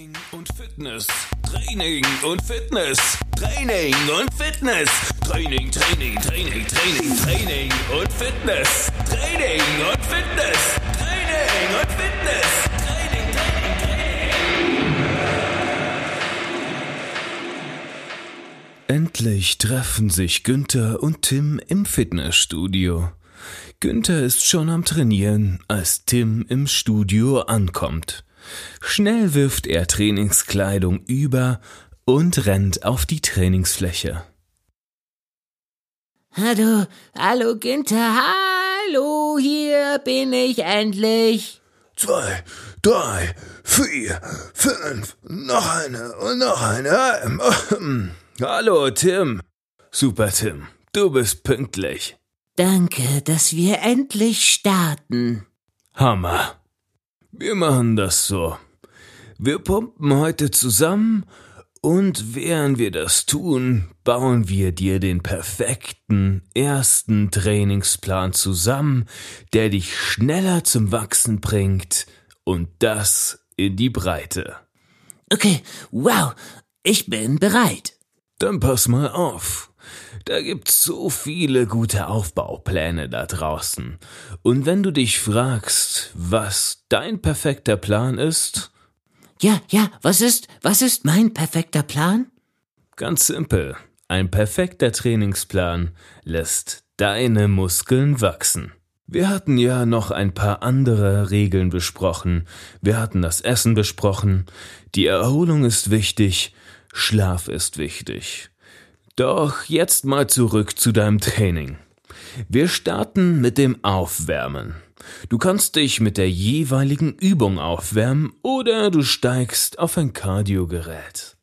Training und Fitness. Training und Fitness. Training und Fitness. Training, Training, Training, Training, Training und Fitness. Training und Fitness. Training und Fitness. Training, Training, Training. Endlich treffen sich Günther und Tim im Fitnessstudio. Günther ist schon am Trainieren, als Tim im Studio ankommt. Schnell wirft er Trainingskleidung über und rennt auf die Trainingsfläche. Hallo, hallo Günther, hallo, hier bin ich endlich. Zwei, drei, vier, fünf, noch eine und noch eine. Hallo, Tim. Super, Tim. Du bist pünktlich. Danke, dass wir endlich starten. Hammer. Wir machen das so. Wir pumpen heute zusammen und während wir das tun, bauen wir dir den perfekten ersten Trainingsplan zusammen, der dich schneller zum Wachsen bringt und das in die Breite. Okay, wow, ich bin bereit. Dann pass mal auf. Da gibt's so viele gute Aufbaupläne da draußen. Und wenn du dich fragst, was dein perfekter Plan ist, Ja, ja, was ist, was ist mein perfekter Plan? ganz simpel. Ein perfekter Trainingsplan lässt deine Muskeln wachsen. Wir hatten ja noch ein paar andere Regeln besprochen. Wir hatten das Essen besprochen. Die Erholung ist wichtig. Schlaf ist wichtig. Doch jetzt mal zurück zu deinem Training. Wir starten mit dem Aufwärmen. Du kannst dich mit der jeweiligen Übung aufwärmen oder du steigst auf ein Kardiogerät.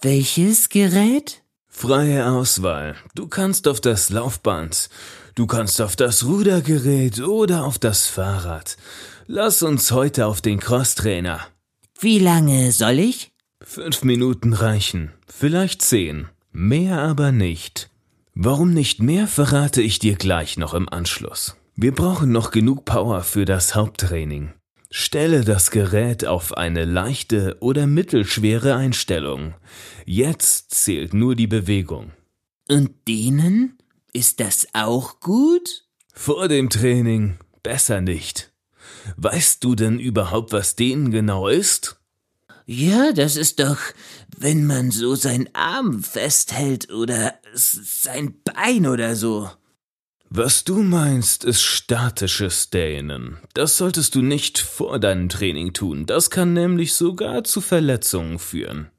Welches Gerät? Freie Auswahl. Du kannst auf das Laufband, du kannst auf das Rudergerät oder auf das Fahrrad. Lass uns heute auf den Crosstrainer. Wie lange soll ich? Fünf Minuten reichen, vielleicht zehn, mehr aber nicht. Warum nicht mehr, verrate ich dir gleich noch im Anschluss. Wir brauchen noch genug Power für das Haupttraining. Stelle das Gerät auf eine leichte oder mittelschwere Einstellung. Jetzt zählt nur die Bewegung. Und denen? Ist das auch gut? Vor dem Training besser nicht. Weißt du denn überhaupt, was denen genau ist? Ja, das ist doch, wenn man so seinen Arm festhält oder sein Bein oder so. Was du meinst, ist statisches Dehnen. Das solltest du nicht vor deinem Training tun. Das kann nämlich sogar zu Verletzungen führen.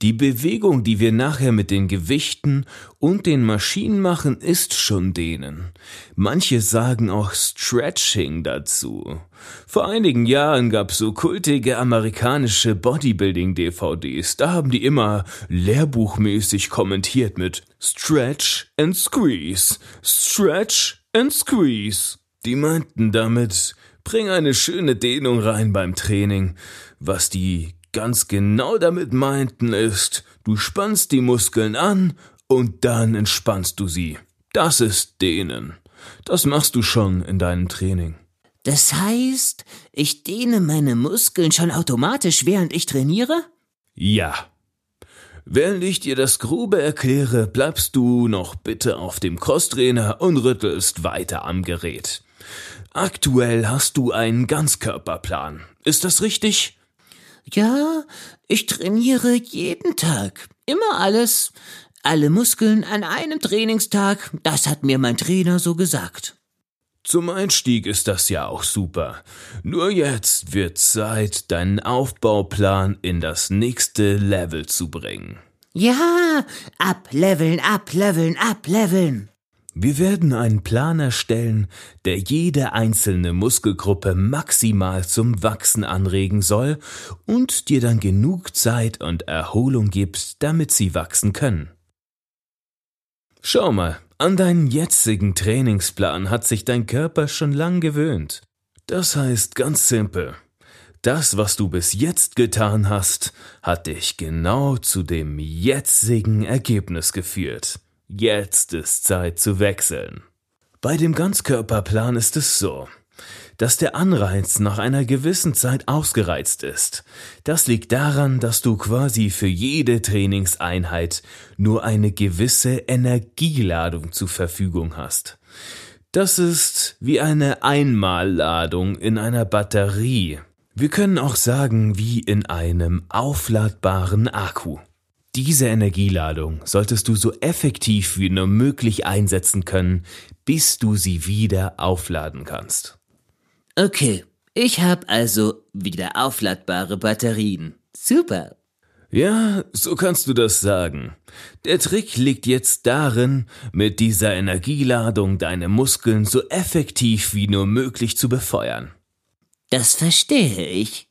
Die Bewegung, die wir nachher mit den Gewichten und den Maschinen machen, ist schon Dehnen. Manche sagen auch Stretching dazu. Vor einigen Jahren gab's so kultige amerikanische Bodybuilding-DVDs. Da haben die immer lehrbuchmäßig kommentiert mit Stretch and Squeeze, Stretch and Squeeze. Die meinten damit, bring eine schöne Dehnung rein beim Training. Was die ganz genau damit meinten ist, du spannst die Muskeln an und dann entspannst du sie. Das ist Dehnen. Das machst du schon in deinem Training. Das heißt, ich dehne meine Muskeln schon automatisch, während ich trainiere? Ja. Während ich dir das Grobe erkläre, bleibst du noch bitte auf dem Crosstrainer und rüttelst weiter am Gerät. Aktuell hast du einen Ganzkörperplan. Ist das richtig? Ja, ich trainiere jeden Tag. Immer alles. Alle Muskeln an einem Trainingstag. Das hat mir mein Trainer so gesagt. Zum Einstieg ist das ja auch super. Nur jetzt wird Zeit, deinen Aufbauplan in das nächste Level zu bringen. Ja, ableveln, ableveln, ableveln. Wir werden einen Plan erstellen, der jede einzelne Muskelgruppe maximal zum Wachsen anregen soll und dir dann genug Zeit und Erholung gibt, damit sie wachsen können. Schau mal, an deinen jetzigen Trainingsplan hat sich dein Körper schon lang gewöhnt. Das heißt ganz simpel. Das, was du bis jetzt getan hast, hat dich genau zu dem jetzigen Ergebnis geführt. Jetzt ist Zeit zu wechseln. Bei dem Ganzkörperplan ist es so. dass der Anreiz nach einer gewissen Zeit ausgereizt ist. Das liegt daran, dass du quasi für jede Trainingseinheit nur eine gewisse Energieladung zur Verfügung hast. Das ist wie eine Einmalladung in einer Batterie. Wir können auch sagen wie in einem aufladbaren Akku. Diese Energieladung solltest du so effektiv wie nur möglich einsetzen können, bis du sie wieder aufladen kannst. Okay, ich habe also wieder aufladbare Batterien. Super. Ja, so kannst du das sagen. Der Trick liegt jetzt darin, mit dieser Energieladung deine Muskeln so effektiv wie nur möglich zu befeuern. Das verstehe ich.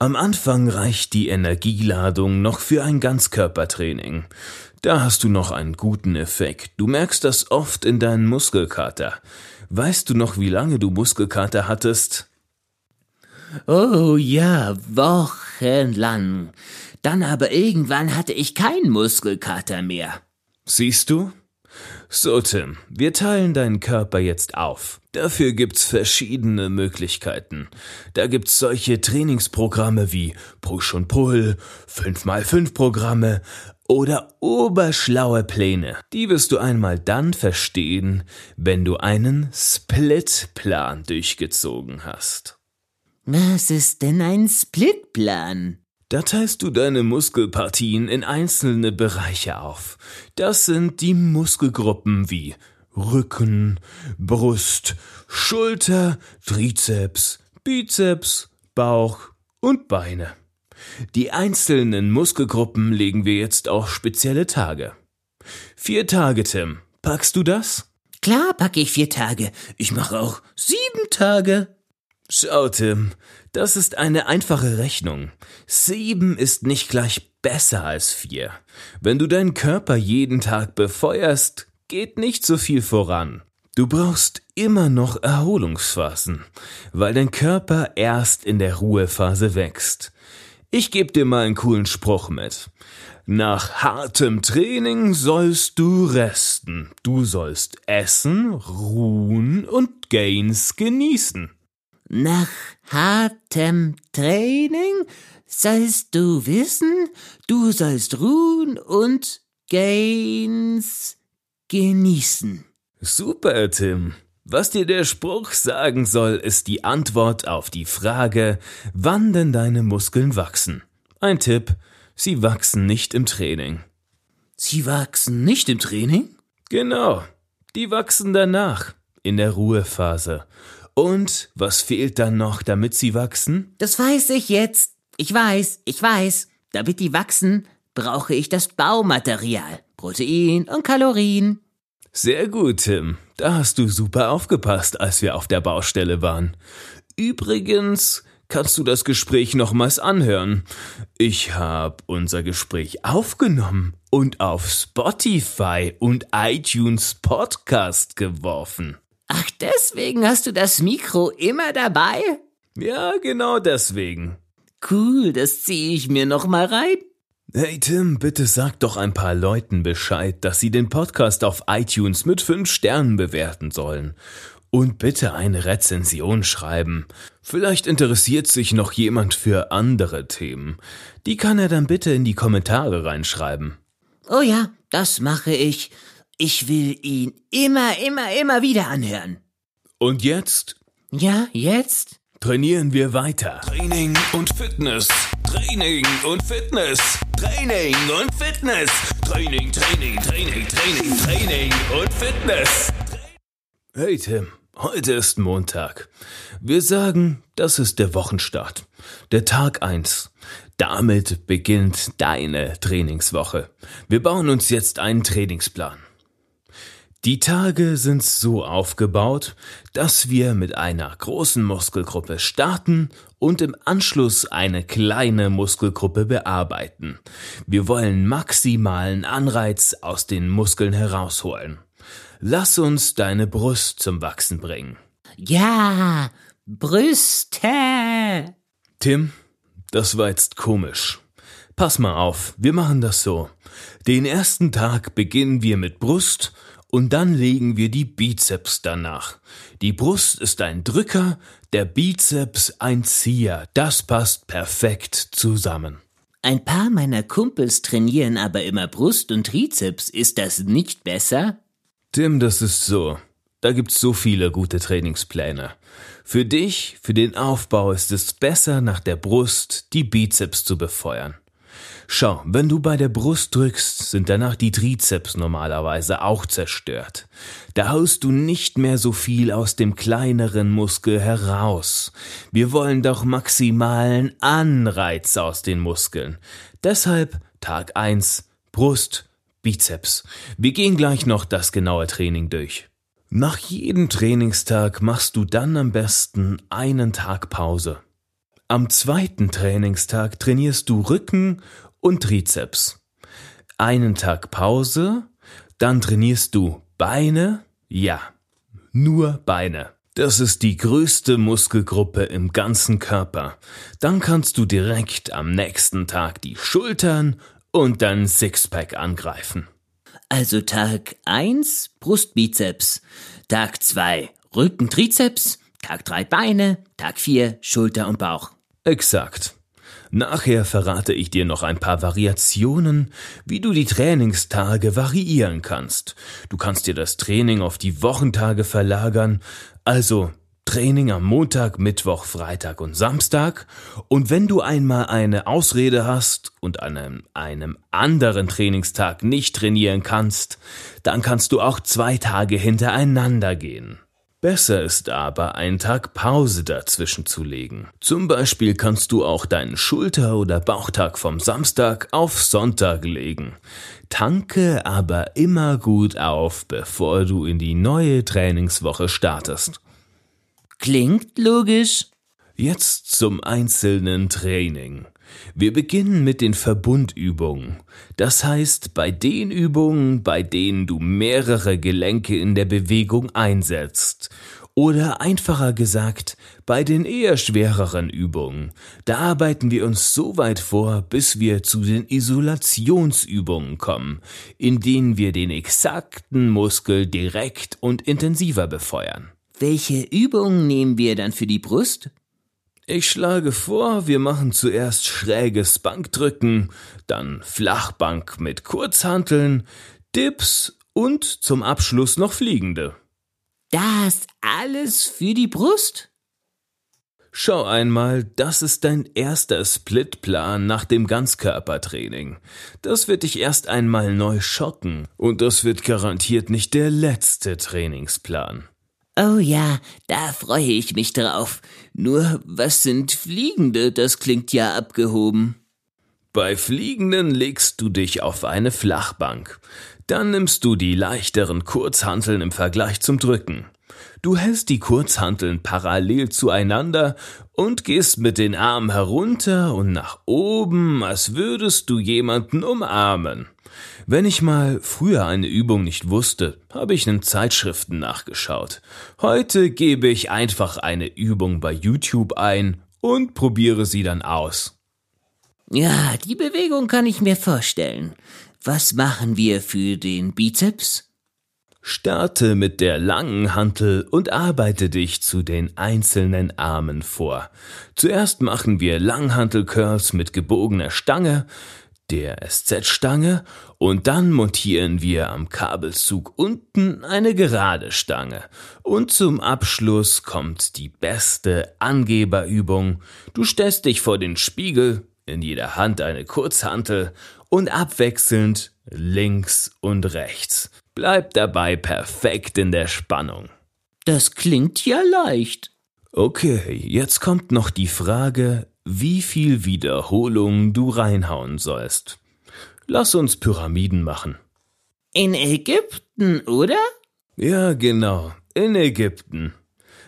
Am Anfang reicht die Energieladung noch für ein Ganzkörpertraining. Da hast du noch einen guten Effekt. Du merkst das oft in deinen Muskelkater. Weißt du noch, wie lange du Muskelkater hattest? Oh ja, wochenlang. Dann aber irgendwann hatte ich keinen Muskelkater mehr. Siehst du? So, Tim, wir teilen deinen Körper jetzt auf. Dafür gibt's verschiedene Möglichkeiten. Da gibt's solche Trainingsprogramme wie Push und Pull, 5x5 Programme oder oberschlaue Pläne. Die wirst du einmal dann verstehen, wenn du einen Splitplan durchgezogen hast. Was ist denn ein Splitplan? Da teilst du deine Muskelpartien in einzelne Bereiche auf. Das sind die Muskelgruppen wie Rücken, Brust, Schulter, Trizeps, Bizeps, Bauch und Beine. Die einzelnen Muskelgruppen legen wir jetzt auf spezielle Tage. Vier Tage, Tim. Packst du das? Klar packe ich vier Tage. Ich mache auch sieben Tage. Schau, Tim, das ist eine einfache Rechnung. Sieben ist nicht gleich besser als vier. Wenn du deinen Körper jeden Tag befeuerst, geht nicht so viel voran. Du brauchst immer noch Erholungsphasen, weil dein Körper erst in der Ruhephase wächst. Ich gebe dir mal einen coolen Spruch mit. Nach hartem Training sollst du resten. Du sollst essen, ruhen und Gains genießen. Nach hartem Training sollst du wissen, du sollst ruhen und Gains genießen. Super, Tim. Was dir der Spruch sagen soll, ist die Antwort auf die Frage, wann denn deine Muskeln wachsen. Ein Tipp, sie wachsen nicht im Training. Sie wachsen nicht im Training? Genau, die wachsen danach, in der Ruhephase. Und was fehlt dann noch, damit sie wachsen? Das weiß ich jetzt. Ich weiß, ich weiß. Damit die wachsen, brauche ich das Baumaterial, Protein und Kalorien. Sehr gut, Tim. Da hast du super aufgepasst, als wir auf der Baustelle waren. Übrigens kannst du das Gespräch nochmals anhören. Ich habe unser Gespräch aufgenommen und auf Spotify und iTunes Podcast geworfen. Ach, deswegen hast du das Mikro immer dabei? Ja, genau deswegen. Cool, das ziehe ich mir noch mal rein. Hey Tim, bitte sag doch ein paar Leuten Bescheid, dass sie den Podcast auf iTunes mit fünf Sternen bewerten sollen. Und bitte eine Rezension schreiben. Vielleicht interessiert sich noch jemand für andere Themen. Die kann er dann bitte in die Kommentare reinschreiben. Oh ja, das mache ich. Ich will ihn immer, immer, immer wieder anhören. Und jetzt Ja, jetzt? trainieren wir weiter. Training und Fitness. Training und Fitness. Training und Fitness. Training, Training, Training, Training, Training und Fitness. Hey Tim, heute ist Montag. Wir sagen, das ist der Wochenstart. Der Tag eins. Damit beginnt deine Trainingswoche. Wir bauen uns jetzt einen Trainingsplan. Die Tage sind so aufgebaut, dass wir mit einer großen Muskelgruppe starten und im Anschluss eine kleine Muskelgruppe bearbeiten. Wir wollen maximalen Anreiz aus den Muskeln herausholen. Lass uns deine Brust zum Wachsen bringen. Ja, Brüste. Tim, das war jetzt komisch. Pass mal auf, wir machen das so. Den ersten Tag beginnen wir mit Brust und dann legen wir die Bizeps danach. Die Brust ist ein Drücker, der Bizeps ein Zieher. Das passt perfekt zusammen. Ein paar meiner Kumpels trainieren aber immer Brust und Trizeps. Ist das nicht besser? Tim, das ist so. Da gibt's so viele gute Trainingspläne. Für dich, für den Aufbau ist es besser, nach der Brust die Bizeps zu befeuern. Schau, wenn du bei der Brust drückst, sind danach die Trizeps normalerweise auch zerstört. Da haust du nicht mehr so viel aus dem kleineren Muskel heraus. Wir wollen doch maximalen Anreiz aus den Muskeln. Deshalb Tag 1 Brust, Bizeps. Wir gehen gleich noch das genaue Training durch. Nach jedem Trainingstag machst du dann am besten einen Tag Pause. Am zweiten Trainingstag trainierst du Rücken und Trizeps. Einen Tag Pause, dann trainierst du Beine, ja, nur Beine. Das ist die größte Muskelgruppe im ganzen Körper. Dann kannst du direkt am nächsten Tag die Schultern und dann Sixpack angreifen. Also Tag 1 Brustbizeps, Tag 2 Rücken-Trizeps, Tag 3 Beine, Tag 4 Schulter und Bauch. Exakt. Nachher verrate ich dir noch ein paar Variationen, wie du die Trainingstage variieren kannst. Du kannst dir das Training auf die Wochentage verlagern, also Training am Montag, Mittwoch, Freitag und Samstag. Und wenn du einmal eine Ausrede hast und an einem, einem, anderen Trainingstag nicht trainieren kannst, dann kannst du auch zwei Tage hintereinander gehen. Besser ist aber, einen Tag Pause dazwischen zu legen. Zum Beispiel kannst du auch deinen Schulter- oder Bauchtag vom Samstag auf Sonntag legen. Tanke aber immer gut auf, bevor du in die neue Trainingswoche startest. Klingt logisch. Jetzt zum einzelnen Training. Wir beginnen mit den Verbundübungen. Das heißt, bei den Übungen, bei denen du mehrere Gelenke in der Bewegung einsetzt. Oder einfacher gesagt, bei den eher schwereren Übungen. Da arbeiten wir uns so weit vor, bis wir zu den Isolationsübungen kommen, in denen wir den exakten Muskel direkt und intensiver befeuern. Welche Übungen nehmen wir dann für die Brust? Ich schlage vor, wir machen zuerst schräges Bankdrücken, dann Flachbank mit Kurzhanteln, Dips und zum Abschluss noch Fliegende. Das alles für die Brust? Schau einmal, das ist dein erster Splitplan nach dem Ganzkörpertraining. Das wird dich erst einmal neu schocken und das wird garantiert nicht der letzte Trainingsplan. Oh ja, da freue ich mich drauf. Nur, was sind Fliegende? Das klingt ja abgehoben. Bei Fliegenden legst du dich auf eine Flachbank. Dann nimmst du die leichteren Kurzhanteln im Vergleich zum Drücken. Du hältst die Kurzhanteln parallel zueinander und gehst mit den Armen herunter und nach oben, als würdest du jemanden umarmen. Wenn ich mal früher eine Übung nicht wusste, habe ich in Zeitschriften nachgeschaut. Heute gebe ich einfach eine Übung bei YouTube ein und probiere sie dann aus. Ja, die Bewegung kann ich mir vorstellen. Was machen wir für den Bizeps? Starte mit der langen Hantel und arbeite dich zu den einzelnen Armen vor. Zuerst machen wir Langhantel-Curls mit gebogener Stange, der SZ-Stange und dann montieren wir am Kabelzug unten eine gerade Stange. Und zum Abschluss kommt die beste Angeberübung. Du stellst dich vor den Spiegel, in jeder Hand eine Kurzhantel und abwechselnd links und rechts. Bleib dabei perfekt in der Spannung. Das klingt ja leicht. Okay, jetzt kommt noch die Frage, wie viel Wiederholung du reinhauen sollst. Lass uns Pyramiden machen. In Ägypten, oder? Ja, genau, in Ägypten.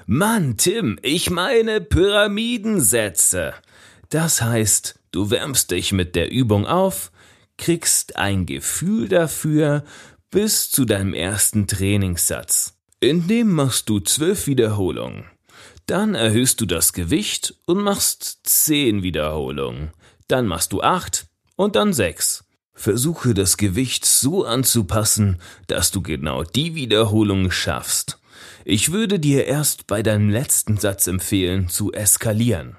Mann, Tim, ich meine Pyramidensätze. Das heißt, du wärmst dich mit der Übung auf, kriegst ein Gefühl dafür bis zu deinem ersten Trainingssatz. In dem machst du zwölf Wiederholungen. Dann erhöhst du das Gewicht und machst zehn Wiederholungen. Dann machst du acht und dann sechs. Versuche das Gewicht so anzupassen, dass du genau die Wiederholung schaffst. Ich würde dir erst bei deinem letzten Satz empfehlen, zu eskalieren.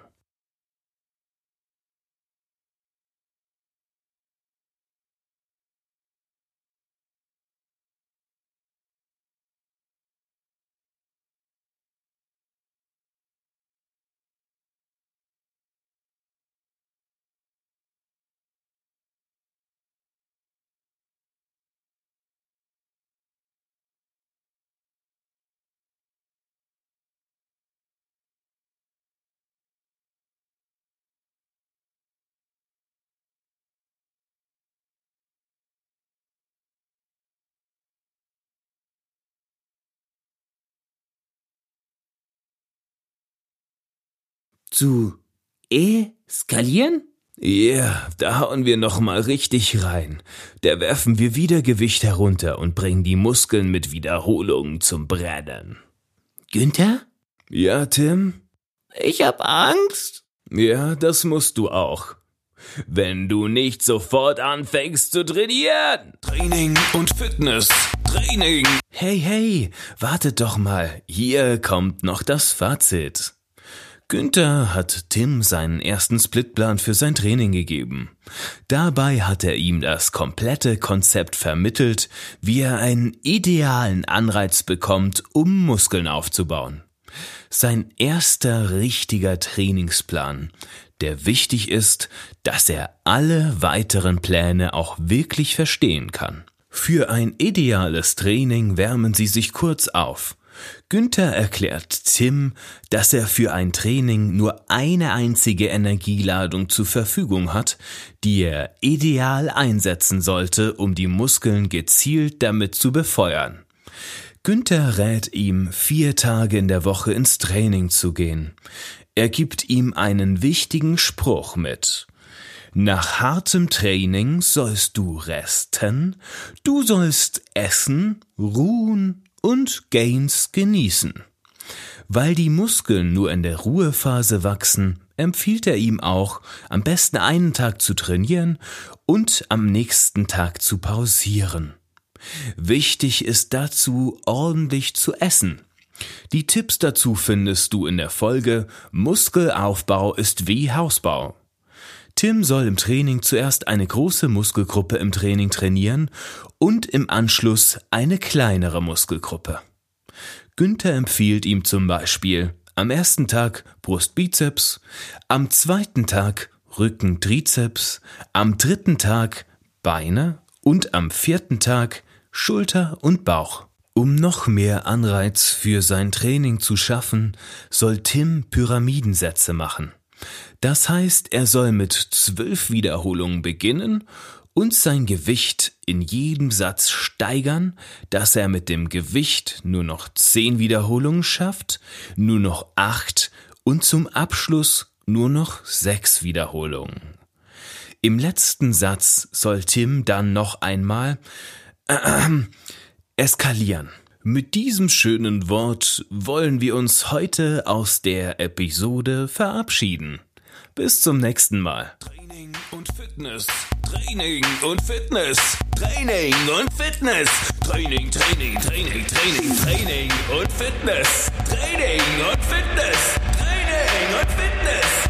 Zu eskalieren? Ja, yeah, da hauen wir noch mal richtig rein. Da werfen wir wieder Gewicht herunter und bringen die Muskeln mit Wiederholungen zum Brennen. Günther? Ja, Tim? Ich hab Angst. Ja, das musst du auch. Wenn du nicht sofort anfängst zu trainieren. Training und Fitness. Training. Hey, hey, wartet doch mal. Hier kommt noch das Fazit. Günther hat Tim seinen ersten Splitplan für sein Training gegeben. Dabei hat er ihm das komplette Konzept vermittelt, wie er einen idealen Anreiz bekommt, um Muskeln aufzubauen. Sein erster richtiger Trainingsplan, der wichtig ist, dass er alle weiteren Pläne auch wirklich verstehen kann. Für ein ideales Training wärmen Sie sich kurz auf. Günther erklärt Tim, dass er für ein Training nur eine einzige Energieladung zur Verfügung hat, die er ideal einsetzen sollte, um die Muskeln gezielt damit zu befeuern. Günther rät ihm, vier Tage in der Woche ins Training zu gehen. Er gibt ihm einen wichtigen Spruch mit. Nach hartem Training sollst du resten, du sollst essen, ruhen und Gains genießen. Weil die Muskeln nur in der Ruhephase wachsen, empfiehlt er ihm auch, am besten einen Tag zu trainieren und am nächsten Tag zu pausieren. Wichtig ist dazu, ordentlich zu essen. Die Tipps dazu findest du in der Folge Muskelaufbau ist wie Hausbau. Tim soll im Training zuerst eine große Muskelgruppe im Training trainieren und im Anschluss eine kleinere Muskelgruppe. Günther empfiehlt ihm zum Beispiel am ersten Tag Brustbizeps, am zweiten Tag Rücken-Trizeps, am dritten Tag Beine und am vierten Tag Schulter und Bauch. Um noch mehr Anreiz für sein Training zu schaffen, soll Tim Pyramidensätze machen. Das heißt, er soll mit zwölf Wiederholungen beginnen und sein Gewicht in jedem Satz steigern, dass er mit dem Gewicht nur noch zehn Wiederholungen schafft, nur noch acht und zum Abschluss nur noch sechs Wiederholungen. Im letzten Satz soll Tim dann noch einmal äh, eskalieren. Mit diesem schönen Wort wollen wir uns heute aus der Episode verabschieden. Bis zum nächsten Mal. Training und Fitness. Training und Fitness. Training und Fitness. Training, Training, Training, Training, Training und Fitness. Training und Fitness. Training und Fitness.